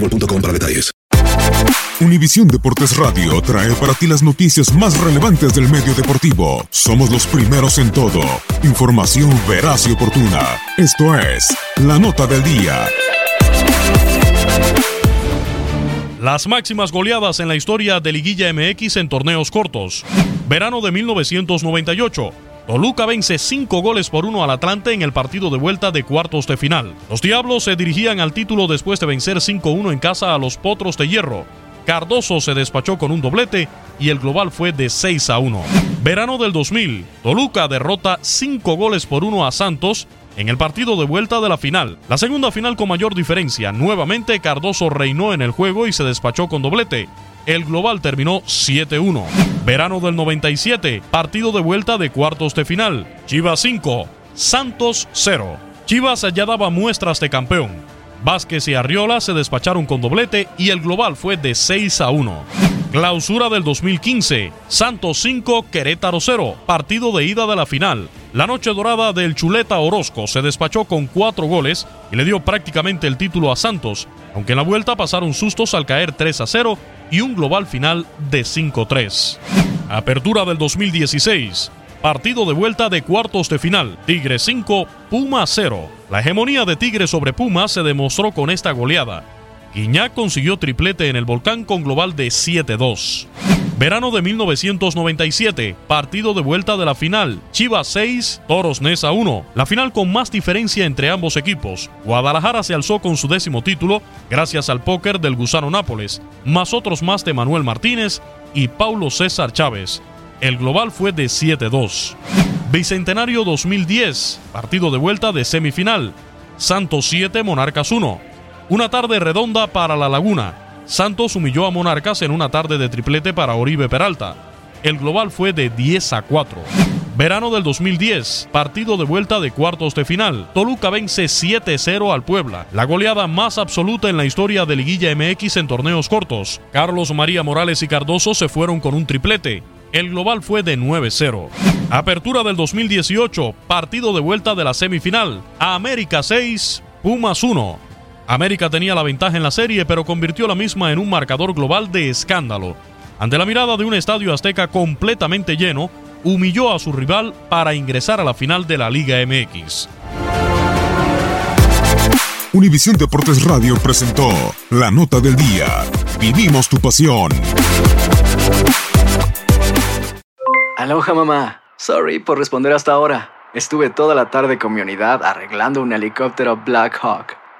boostmobile.com. Univisión Deportes Radio trae para ti las noticias más relevantes del medio deportivo. Somos los primeros en todo. Información veraz y oportuna. Esto es La Nota del Día. Las máximas goleadas en la historia de Liguilla MX en torneos cortos. Verano de 1998. Toluca vence 5 goles por 1 al Atlante en el partido de vuelta de cuartos de final. Los Diablos se dirigían al título después de vencer 5-1 en casa a los Potros de Hierro. Cardoso se despachó con un doblete y el global fue de 6 a 1. Verano del 2000. Toluca derrota 5 goles por 1 a Santos en el partido de vuelta de la final. La segunda final con mayor diferencia. Nuevamente Cardoso reinó en el juego y se despachó con doblete. El global terminó 7-1. Verano del 97, partido de vuelta de cuartos de final. Chivas 5, Santos 0. Chivas ya daba muestras de campeón. Vázquez y Arriola se despacharon con doblete y el global fue de 6 a 1. Clausura del 2015, Santos 5, Querétaro 0, partido de ida de la final. La noche dorada del Chuleta Orozco se despachó con cuatro goles y le dio prácticamente el título a Santos, aunque en la vuelta pasaron sustos al caer 3 a 0 y un global final de 5-3. Apertura del 2016. Partido de vuelta de cuartos de final. Tigre 5, Puma 0. La hegemonía de Tigre sobre Puma se demostró con esta goleada. Guiñac consiguió triplete en el volcán con global de 7-2. Verano de 1997, partido de vuelta de la final. Chivas 6, Toros Nesa 1. La final con más diferencia entre ambos equipos. Guadalajara se alzó con su décimo título gracias al póker del Gusano Nápoles, más otros más de Manuel Martínez y Paulo César Chávez. El global fue de 7-2. Bicentenario 2010, partido de vuelta de semifinal. Santos 7, Monarcas 1. Una tarde redonda para la Laguna. Santos humilló a Monarcas en una tarde de triplete para Oribe Peralta. El global fue de 10 a 4. Verano del 2010, partido de vuelta de cuartos de final. Toluca vence 7-0 al Puebla, la goleada más absoluta en la historia de Liguilla MX en torneos cortos. Carlos María Morales y Cardoso se fueron con un triplete. El global fue de 9-0. Apertura del 2018, partido de vuelta de la semifinal. América 6, Pumas 1. América tenía la ventaja en la serie, pero convirtió la misma en un marcador global de escándalo. Ante la mirada de un estadio azteca completamente lleno, humilló a su rival para ingresar a la final de la Liga MX. Univisión Deportes Radio presentó La Nota del Día. Vivimos tu pasión. Aloha mamá. Sorry por responder hasta ahora. Estuve toda la tarde con mi unidad arreglando un helicóptero Black Hawk.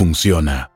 funciona.